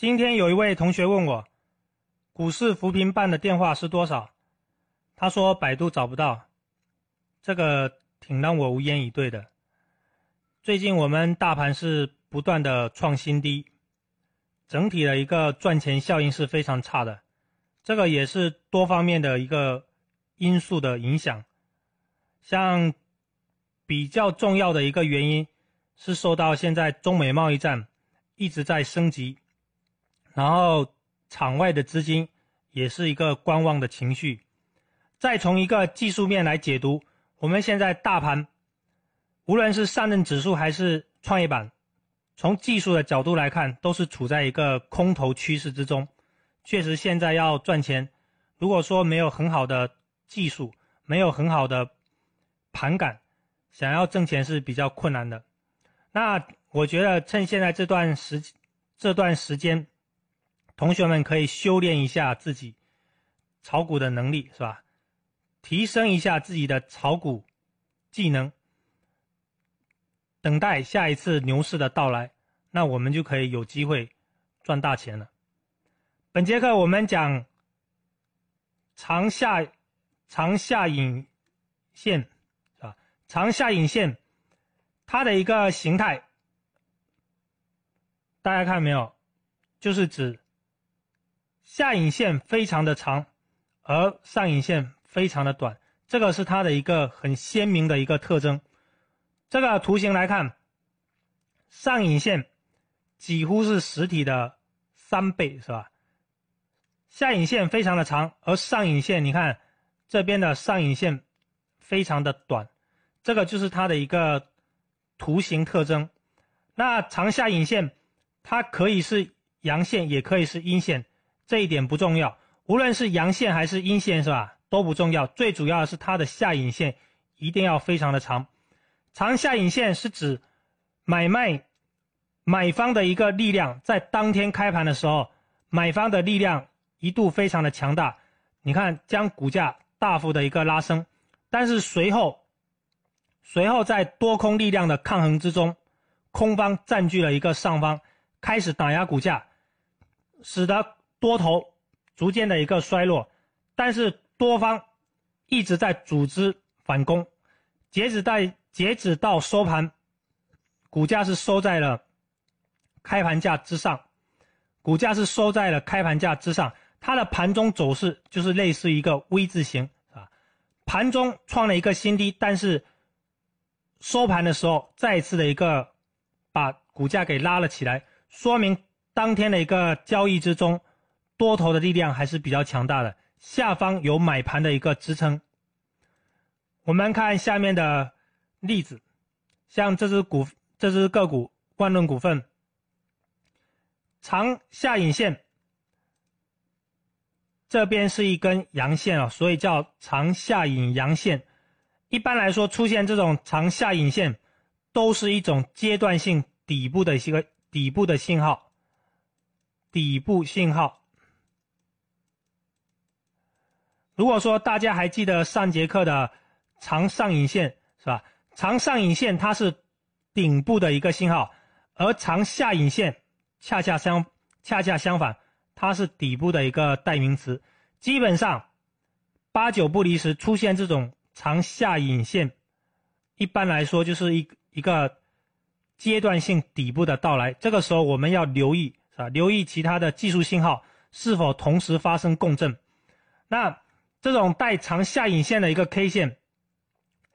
今天有一位同学问我，股市扶贫办的电话是多少？他说百度找不到，这个挺让我无言以对的。最近我们大盘是不断的创新低，整体的一个赚钱效应是非常差的，这个也是多方面的一个因素的影响。像比较重要的一个原因是受到现在中美贸易战一直在升级。然后，场外的资金也是一个观望的情绪。再从一个技术面来解读，我们现在大盘，无论是上证指数还是创业板，从技术的角度来看，都是处在一个空头趋势之中。确实，现在要赚钱，如果说没有很好的技术，没有很好的盘感，想要挣钱是比较困难的。那我觉得趁现在这段时这段时间。同学们可以修炼一下自己炒股的能力，是吧？提升一下自己的炒股技能，等待下一次牛市的到来，那我们就可以有机会赚大钱了。本节课我们讲长下长下影线，是吧？长下影线它的一个形态，大家看没有？就是指。下影线非常的长，而上影线非常的短，这个是它的一个很鲜明的一个特征。这个图形来看，上影线几乎是实体的三倍，是吧？下影线非常的长，而上影线你看这边的上影线非常的短，这个就是它的一个图形特征。那长下影线它可以是阳线，也可以是阴线。这一点不重要，无论是阳线还是阴线，是吧？都不重要。最主要的是它的下影线一定要非常的长。长下影线是指买卖买方的一个力量，在当天开盘的时候，买方的力量一度非常的强大，你看将股价大幅的一个拉升。但是随后，随后在多空力量的抗衡之中，空方占据了一个上方，开始打压股价，使得。多头逐渐的一个衰落，但是多方一直在组织反攻，截止在截止到收盘，股价是收在了开盘价之上，股价是收在了开盘价之上，它的盘中走势就是类似一个 V 字形，啊，盘中创了一个新低，但是收盘的时候再次的一个把股价给拉了起来，说明当天的一个交易之中。多头的力量还是比较强大的，下方有买盘的一个支撑。我们看下面的例子，像这只股，这只个股万润股份，长下影线，这边是一根阳线啊，所以叫长下影阳线。一般来说，出现这种长下影线，都是一种阶段性底部的一个底部的信号，底部信号。如果说大家还记得上节课的长上影线是吧？长上影线它是顶部的一个信号，而长下影线恰恰相恰恰相反，它是底部的一个代名词。基本上八九不离十，出现这种长下影线，一般来说就是一一个阶段性底部的到来。这个时候我们要留意是吧？留意其他的技术信号是否同时发生共振。那这种带长下影线的一个 K 线，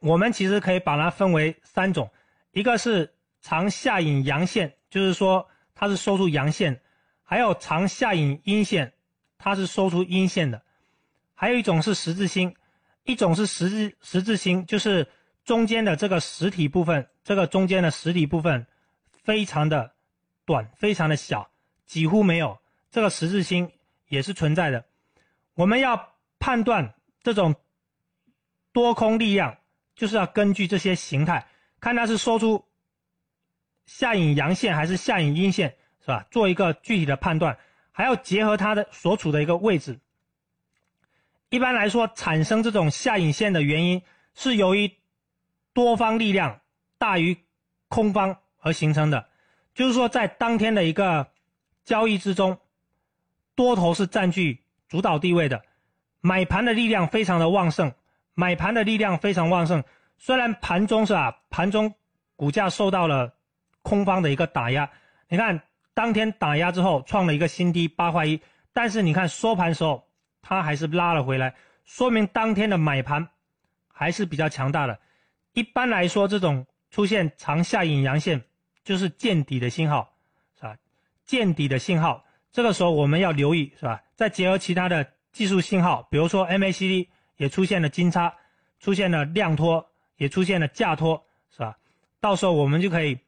我们其实可以把它分为三种，一个是长下影阳线，就是说它是收出阳线；还有长下影阴线，它是收出阴线的；还有一种是十字星，一种是十字十字星，就是中间的这个实体部分，这个中间的实体部分非常的短，非常的小，几乎没有。这个十字星也是存在的，我们要。判断这种多空力量，就是要根据这些形态，看它是收出下影阳线还是下影阴线，是吧？做一个具体的判断，还要结合它的所处的一个位置。一般来说，产生这种下影线的原因是由于多方力量大于空方而形成的，就是说在当天的一个交易之中，多头是占据主导地位的，买盘的力量非常的旺盛，买盘的力量非常旺盛。虽然盘中是吧，盘中股价受到了空方的一个打压，你看当天打压之后创了一个新低八块一，但是你看收盘时候它还是拉了回来，说明当天的买盘还是比较强大的。一般来说，这种出现长下影阳线就是见底的信号，是吧？见底的信号，这个时候我们要留意，是吧？再结合其他的技术信号，比如说 MACD 也出现了金叉，出现了量托。也出现了价托，是吧？到时候我们就可以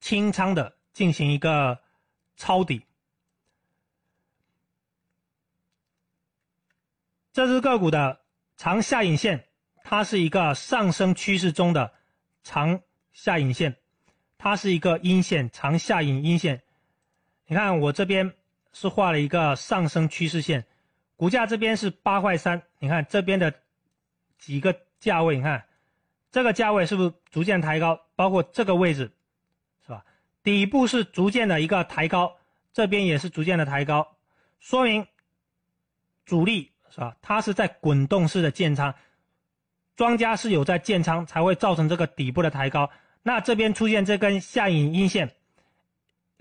清仓的进行一个抄底。这只个股的长下影线，它是一个上升趋势中的长下影线，它是一个阴线，长下影阴线。你看我这边是画了一个上升趋势线，股价这边是八块三，你看这边的几个。价位，你看，这个价位是不是逐渐抬高？包括这个位置，是吧？底部是逐渐的一个抬高，这边也是逐渐的抬高，说明主力是吧？它是在滚动式的建仓，庄家是有在建仓，才会造成这个底部的抬高。那这边出现这根下影阴线，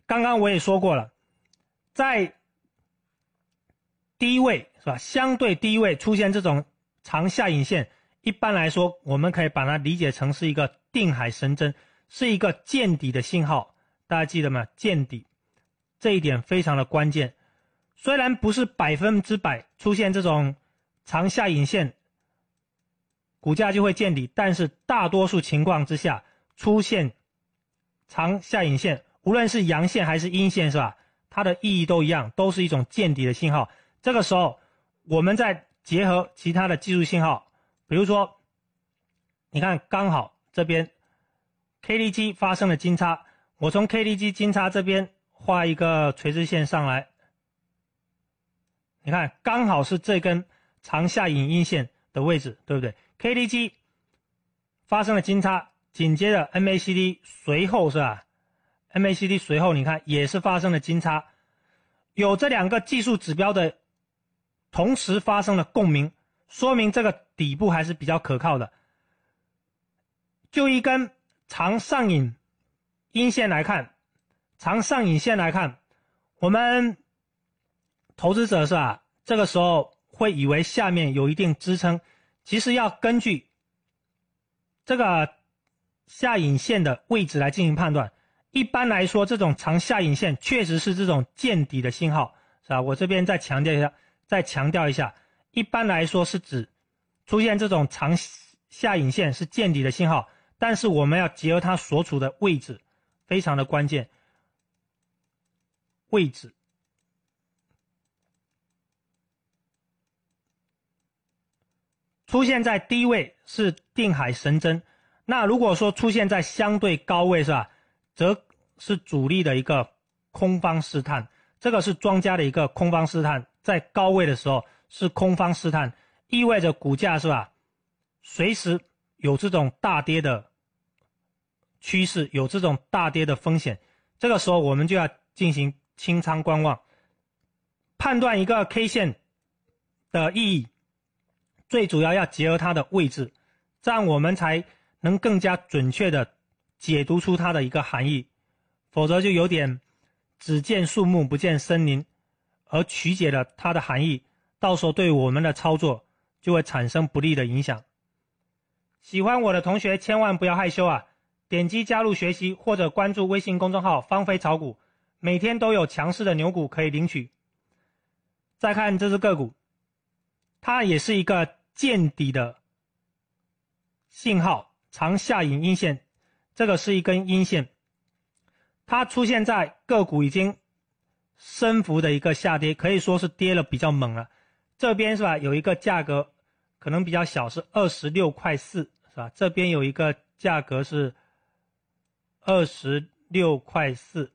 刚刚我也说过了，在低位是吧？相对低位出现这种长下影线。一般来说，我们可以把它理解成是一个定海神针，是一个见底的信号。大家记得吗？见底，这一点非常的关键。虽然不是百分之百出现这种长下影线，股价就会见底，但是大多数情况之下出现长下影线，无论是阳线还是阴线，是吧？它的意义都一样，都是一种见底的信号。这个时候，我们再结合其他的技术信号。比如说，你看，刚好这边 K D G 发生了金叉，我从 K D G 金叉这边画一个垂直线上来，你看，刚好是这根长下影阴线的位置，对不对？K D G 发生了金叉，紧接着 M A C D 随后是吧？M A C D 随后你看也是发生了金叉，有这两个技术指标的同时发生了共鸣。说明这个底部还是比较可靠的。就一根长上影阴线来看，长上影线来看，我们投资者是吧？这个时候会以为下面有一定支撑，其实要根据这个下影线的位置来进行判断。一般来说，这种长下影线确实是这种见底的信号，是吧？我这边再强调一下，再强调一下。一般来说是指出现这种长下影线是见底的信号，但是我们要结合它所处的位置，非常的关键。位置出现在低位是定海神针，那如果说出现在相对高位是吧，则是主力的一个空方试探，这个是庄家的一个空方试探，在高位的时候。是空方试探，意味着股价是吧？随时有这种大跌的趋势，有这种大跌的风险。这个时候我们就要进行清仓观望，判断一个 K 线的意义，最主要要结合它的位置，这样我们才能更加准确的解读出它的一个含义。否则就有点只见树木不见森林，而曲解了它的含义。到时候对我们的操作就会产生不利的影响。喜欢我的同学千万不要害羞啊！点击加入学习或者关注微信公众号“方飞炒股”，每天都有强势的牛股可以领取。再看这只个股，它也是一个见底的信号，长下影阴线，这个是一根阴线，它出现在个股已经升幅的一个下跌，可以说是跌了比较猛了。这边是吧？有一个价格可能比较小，是二十六块四，是吧？这边有一个价格是二十六块四。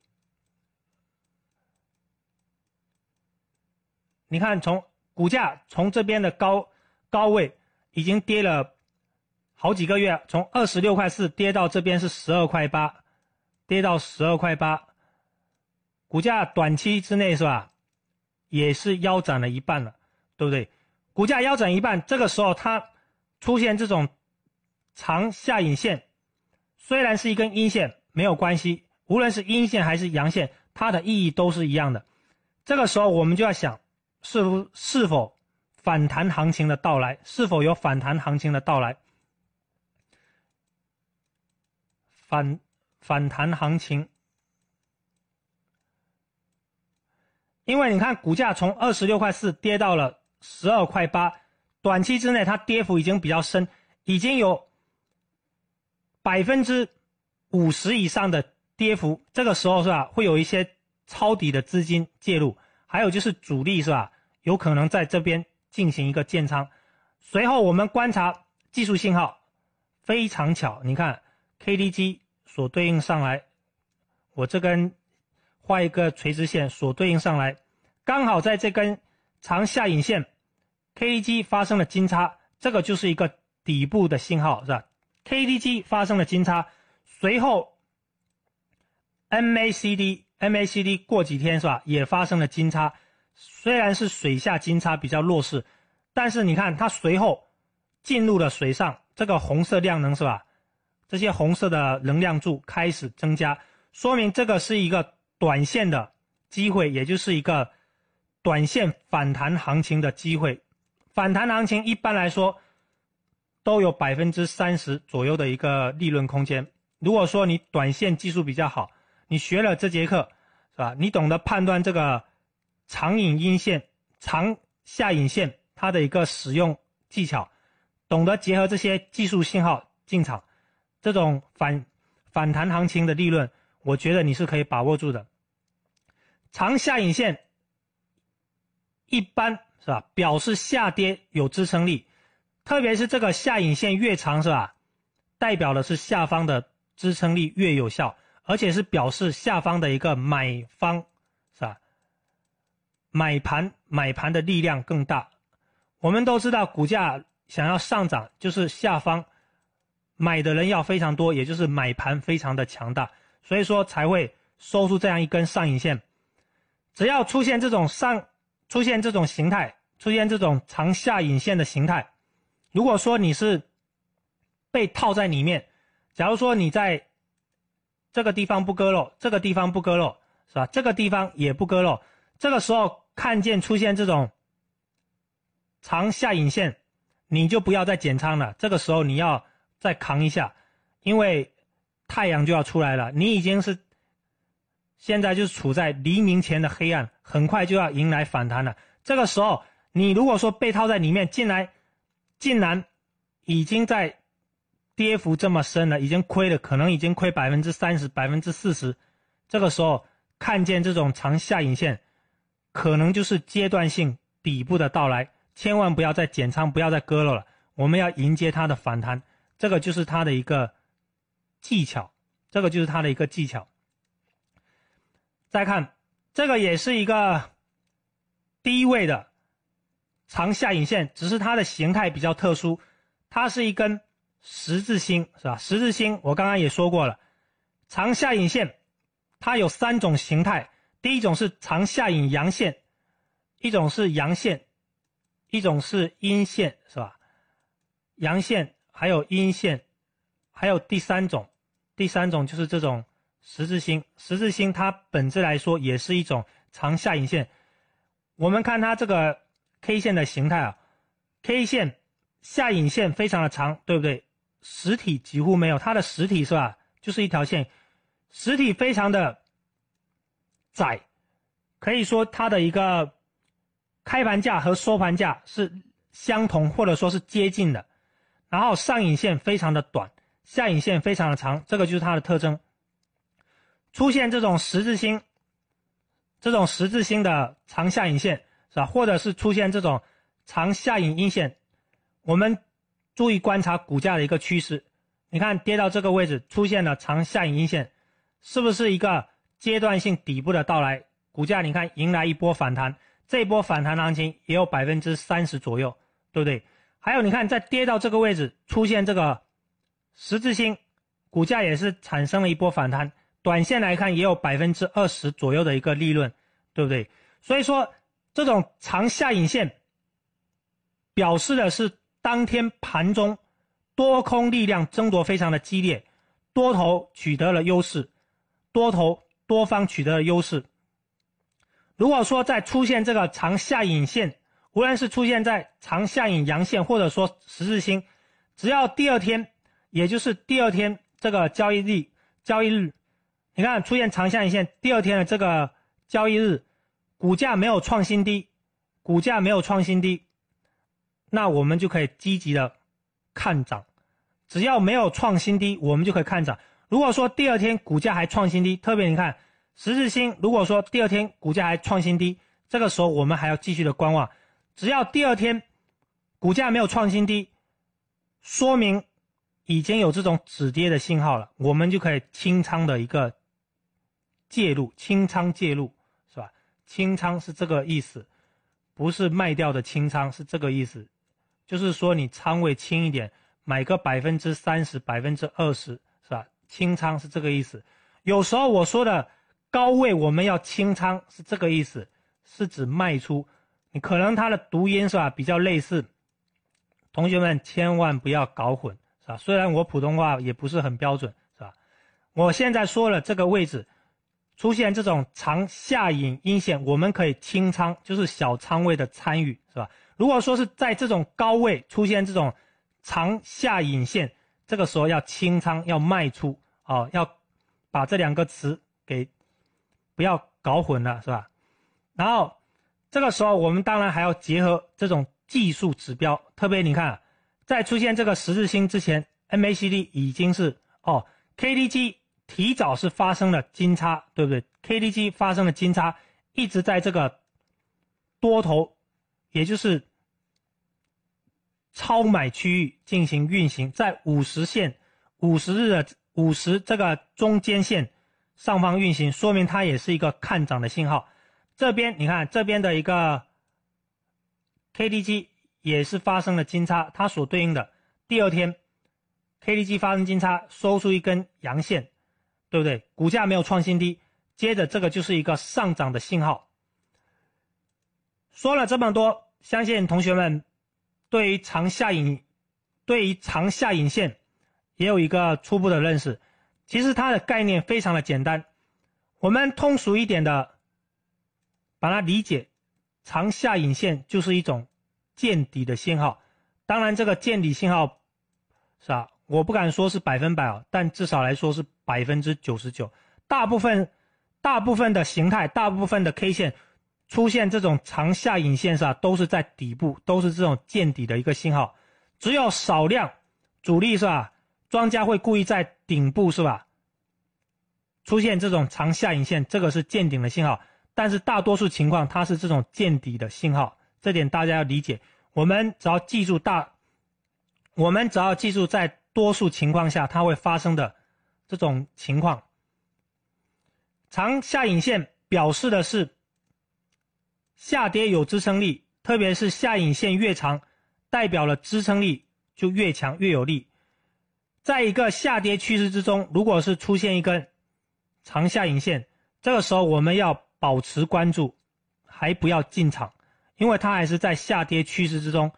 你看，从股价从这边的高高位已经跌了好几个月，从二十六块四跌到这边是十二块八，跌到十二块八。股价短期之内是吧，也是腰斩了一半了，对不对？股价腰斩一半，这个时候它出现这种长下影线，虽然是一根阴线，没有关系，无论是阴线还是阳线，它的意义都是一样的。这个时候我们就要想，是否是否反弹行情的到来，是否有反弹行情的到来？反反弹行情，因为你看股价从二十六块四跌到了十二块八，短期之内它跌幅已经比较深，已经有百分之五十以上的跌幅。这个时候是吧，会有一些抄底的资金介入，还有就是主力是吧，有可能在这边进行一个建仓。随后我们观察技术信号，非常巧，你看。KDJ 所对应上来，我这根画一个垂直线所对应上来，刚好在这根长下影线，KDJ 发生了金叉，这个就是一个底部的信号，是吧？KDJ 发生了金叉，随后 MACD，MACD 过几天是吧，也发生了金叉，虽然是水下金叉比较弱势，但是你看它随后进入了水上，这个红色量能是吧？这些红色的能量柱开始增加，说明这个是一个短线的机会，也就是一个短线反弹行情的机会。反弹行情一般来说都有百分之三十左右的一个利润空间。如果说你短线技术比较好，你学了这节课是吧？你懂得判断这个长影阴线、长下影线它的一个使用技巧，懂得结合这些技术信号进场。这种反反弹行情的利润，我觉得你是可以把握住的。长下影线一般是吧，表示下跌有支撑力，特别是这个下影线越长是吧，代表的是下方的支撑力越有效，而且是表示下方的一个买方是吧，买盘买盘的力量更大。我们都知道，股价想要上涨，就是下方。买的人要非常多，也就是买盘非常的强大，所以说才会收出这样一根上影线。只要出现这种上，出现这种形态，出现这种长下影线的形态，如果说你是被套在里面，假如说你在这个地方不割肉，这个地方不割肉，是吧？这个地方也不割肉，这个时候看见出现这种长下影线，你就不要再减仓了。这个时候你要。再扛一下，因为太阳就要出来了。你已经是现在就是处在黎明前的黑暗，很快就要迎来反弹了。这个时候，你如果说被套在里面，进来竟然已经在跌幅这么深了，已经亏了，可能已经亏百分之三十、百分之四十。这个时候看见这种长下影线，可能就是阶段性底部的到来，千万不要再减仓，不要再割肉了。我们要迎接它的反弹。这个就是它的一个技巧，这个就是它的一个技巧。再看这个也是一个低位的长下影线，只是它的形态比较特殊，它是一根十字星，是吧？十字星我刚刚也说过了，长下影线它有三种形态，第一种是长下影阳线，一种是阳线，一种是阴线，是吧？阳线。还有阴线，还有第三种，第三种就是这种十字星。十字星它本质来说也是一种长下影线。我们看它这个 K 线的形态啊，K 线下影线非常的长，对不对？实体几乎没有，它的实体是吧？就是一条线，实体非常的窄，可以说它的一个开盘价和收盘价是相同，或者说是接近的。然后上影线非常的短，下影线非常的长，这个就是它的特征。出现这种十字星，这种十字星的长下影线是吧？或者是出现这种长下影阴线，我们注意观察股价的一个趋势。你看跌到这个位置，出现了长下影阴线，是不是一个阶段性底部的到来？股价你看迎来一波反弹，这一波反弹行情也有百分之三十左右，对不对？还有，你看，在跌到这个位置，出现这个十字星，股价也是产生了一波反弹。短线来看也有百分之二十左右的一个利润，对不对？所以说这种长下影线表示的是当天盘中多空力量争夺非常的激烈，多头取得了优势，多头多方取得了优势。如果说在出现这个长下影线，无论是出现在长下影阳线，或者说十字星，只要第二天，也就是第二天这个交易日交易日。你看，出现长下影线，第二天的这个交易日，股价没有创新低，股价没有创新低，那我们就可以积极的看涨。只要没有创新低，我们就可以看涨。如果说第二天股价还创新低，特别你看十字星，如果说第二天股价还创新低，这个时候我们还要继续的观望。只要第二天股价没有创新低，说明已经有这种止跌的信号了，我们就可以清仓的一个。介入清仓介入是吧？清仓是这个意思，不是卖掉的清仓是这个意思，就是说你仓位轻一点，买个百分之三十、百分之二十是吧？清仓是这个意思。有时候我说的高位我们要清仓是这个意思，是指卖出。你可能它的读音是吧比较类似，同学们千万不要搞混是吧？虽然我普通话也不是很标准是吧？我现在说了这个位置。出现这种长下影阴线，我们可以清仓，就是小仓位的参与，是吧？如果说是在这种高位出现这种长下影线，这个时候要清仓，要卖出，哦，要把这两个词给不要搞混了，是吧？然后这个时候我们当然还要结合这种技术指标，特别你看，在出现这个十字星之前，MACD 已经是哦，KDJ。提早是发生了金叉，对不对？KDJ 发生了金叉，一直在这个多头，也就是超买区域进行运行，在五十线、五十日的五十这个中间线上方运行，说明它也是一个看涨的信号。这边你看，这边的一个 KDJ 也是发生了金叉，它所对应的第二天 KDJ 发生金叉，收出一根阳线。对不对？股价没有创新低，接着这个就是一个上涨的信号。说了这么多，相信同学们对于长下影、对于长下影线也有一个初步的认识。其实它的概念非常的简单，我们通俗一点的把它理解，长下影线就是一种见底的信号。当然，这个见底信号是吧？我不敢说是百分百啊，但至少来说是百分之九十九。大部分、大部分的形态、大部分的 K 线出现这种长下影线上，都是在底部，都是这种见底的一个信号。只有少量主力是吧？庄家会故意在顶部是吧？出现这种长下影线，这个是见顶的信号。但是大多数情况，它是这种见底的信号，这点大家要理解。我们只要记住大，我们只要记住在。多数情况下，它会发生的这种情况，长下影线表示的是下跌有支撑力，特别是下影线越长，代表了支撑力就越强越有力。在一个下跌趋势之中，如果是出现一根长下影线，这个时候我们要保持关注，还不要进场，因为它还是在下跌趋势之中，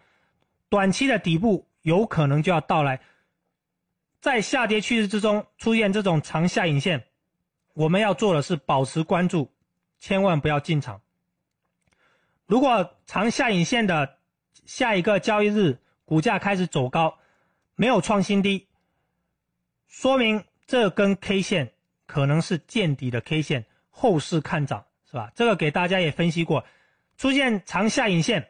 短期的底部有可能就要到来。在下跌趋势之中出现这种长下影线，我们要做的是保持关注，千万不要进场。如果长下影线的下一个交易日股价开始走高，没有创新低，说明这根 K 线可能是见底的 K 线，后市看涨，是吧？这个给大家也分析过，出现长下影线，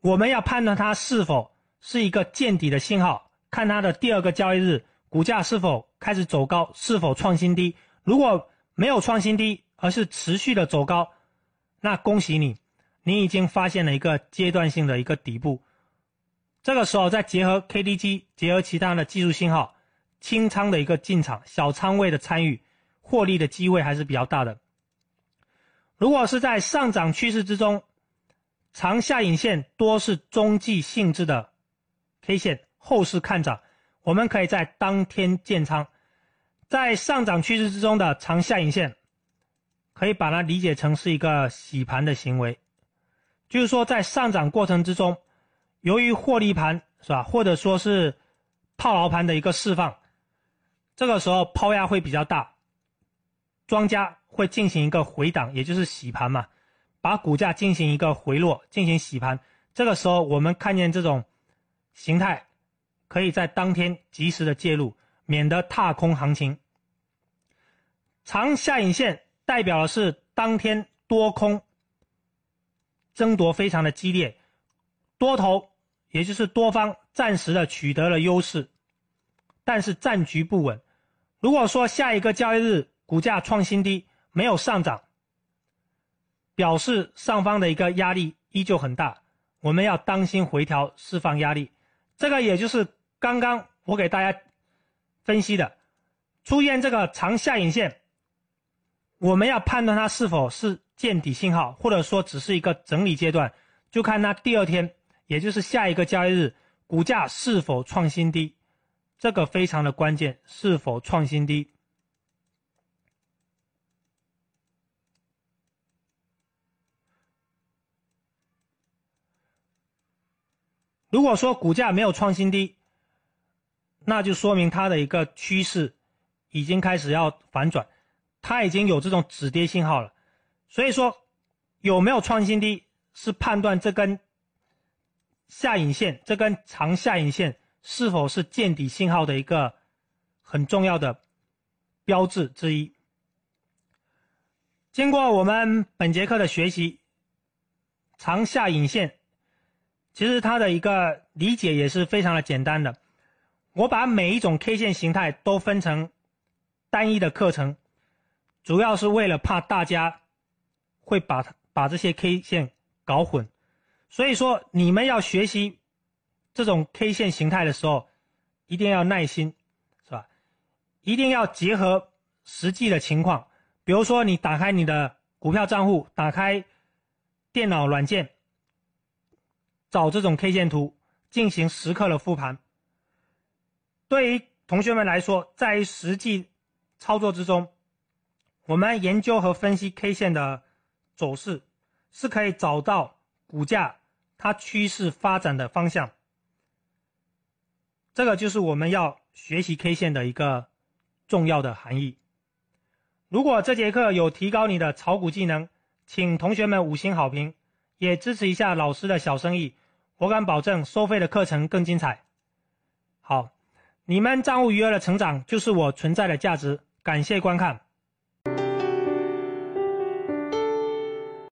我们要判断它是否是一个见底的信号，看它的第二个交易日。股价是否开始走高？是否创新低？如果没有创新低，而是持续的走高，那恭喜你，你已经发现了一个阶段性的一个底部。这个时候再结合 KDJ，结合其他的技术信号，清仓的一个进场，小仓位的参与，获利的机会还是比较大的。如果是在上涨趋势之中，长下影线多是中继性质的 K 线，后市看涨。我们可以在当天建仓，在上涨趋势之中的长下影线，可以把它理解成是一个洗盘的行为，就是说在上涨过程之中，由于获利盘是吧，或者说是套牢盘的一个释放，这个时候抛压会比较大，庄家会进行一个回档，也就是洗盘嘛，把股价进行一个回落，进行洗盘。这个时候我们看见这种形态，可以在当天及时的介入。免得踏空行情。长下影线代表的是当天多空争夺非常的激烈，多头也就是多方暂时的取得了优势，但是战局不稳。如果说下一个交易日股价创新低没有上涨，表示上方的一个压力依旧很大，我们要当心回调释放压力。这个也就是刚刚我给大家。分析的出现这个长下影线，我们要判断它是否是见底信号，或者说只是一个整理阶段，就看它第二天，也就是下一个交易日，股价是否创新低，这个非常的关键，是否创新低。如果说股价没有创新低，那就说明它的一个趋势已经开始要反转，它已经有这种止跌信号了。所以说有没有创新低，是判断这根下影线、这根长下影线是否是见底信号的一个很重要的标志之一。经过我们本节课的学习，长下影线其实它的一个理解也是非常的简单的。我把每一种 K 线形态都分成单一的课程，主要是为了怕大家会把把这些 K 线搞混，所以说你们要学习这种 K 线形态的时候，一定要耐心，是吧？一定要结合实际的情况，比如说你打开你的股票账户，打开电脑软件，找这种 K 线图进行时刻的复盘。对于同学们来说，在实际操作之中，我们研究和分析 K 线的走势，是可以找到股价它趋势发展的方向。这个就是我们要学习 K 线的一个重要的含义。如果这节课有提高你的炒股技能，请同学们五星好评，也支持一下老师的小生意，我敢保证收费的课程更精彩。好。你们账户余额的成长就是我存在的价值。感谢观看。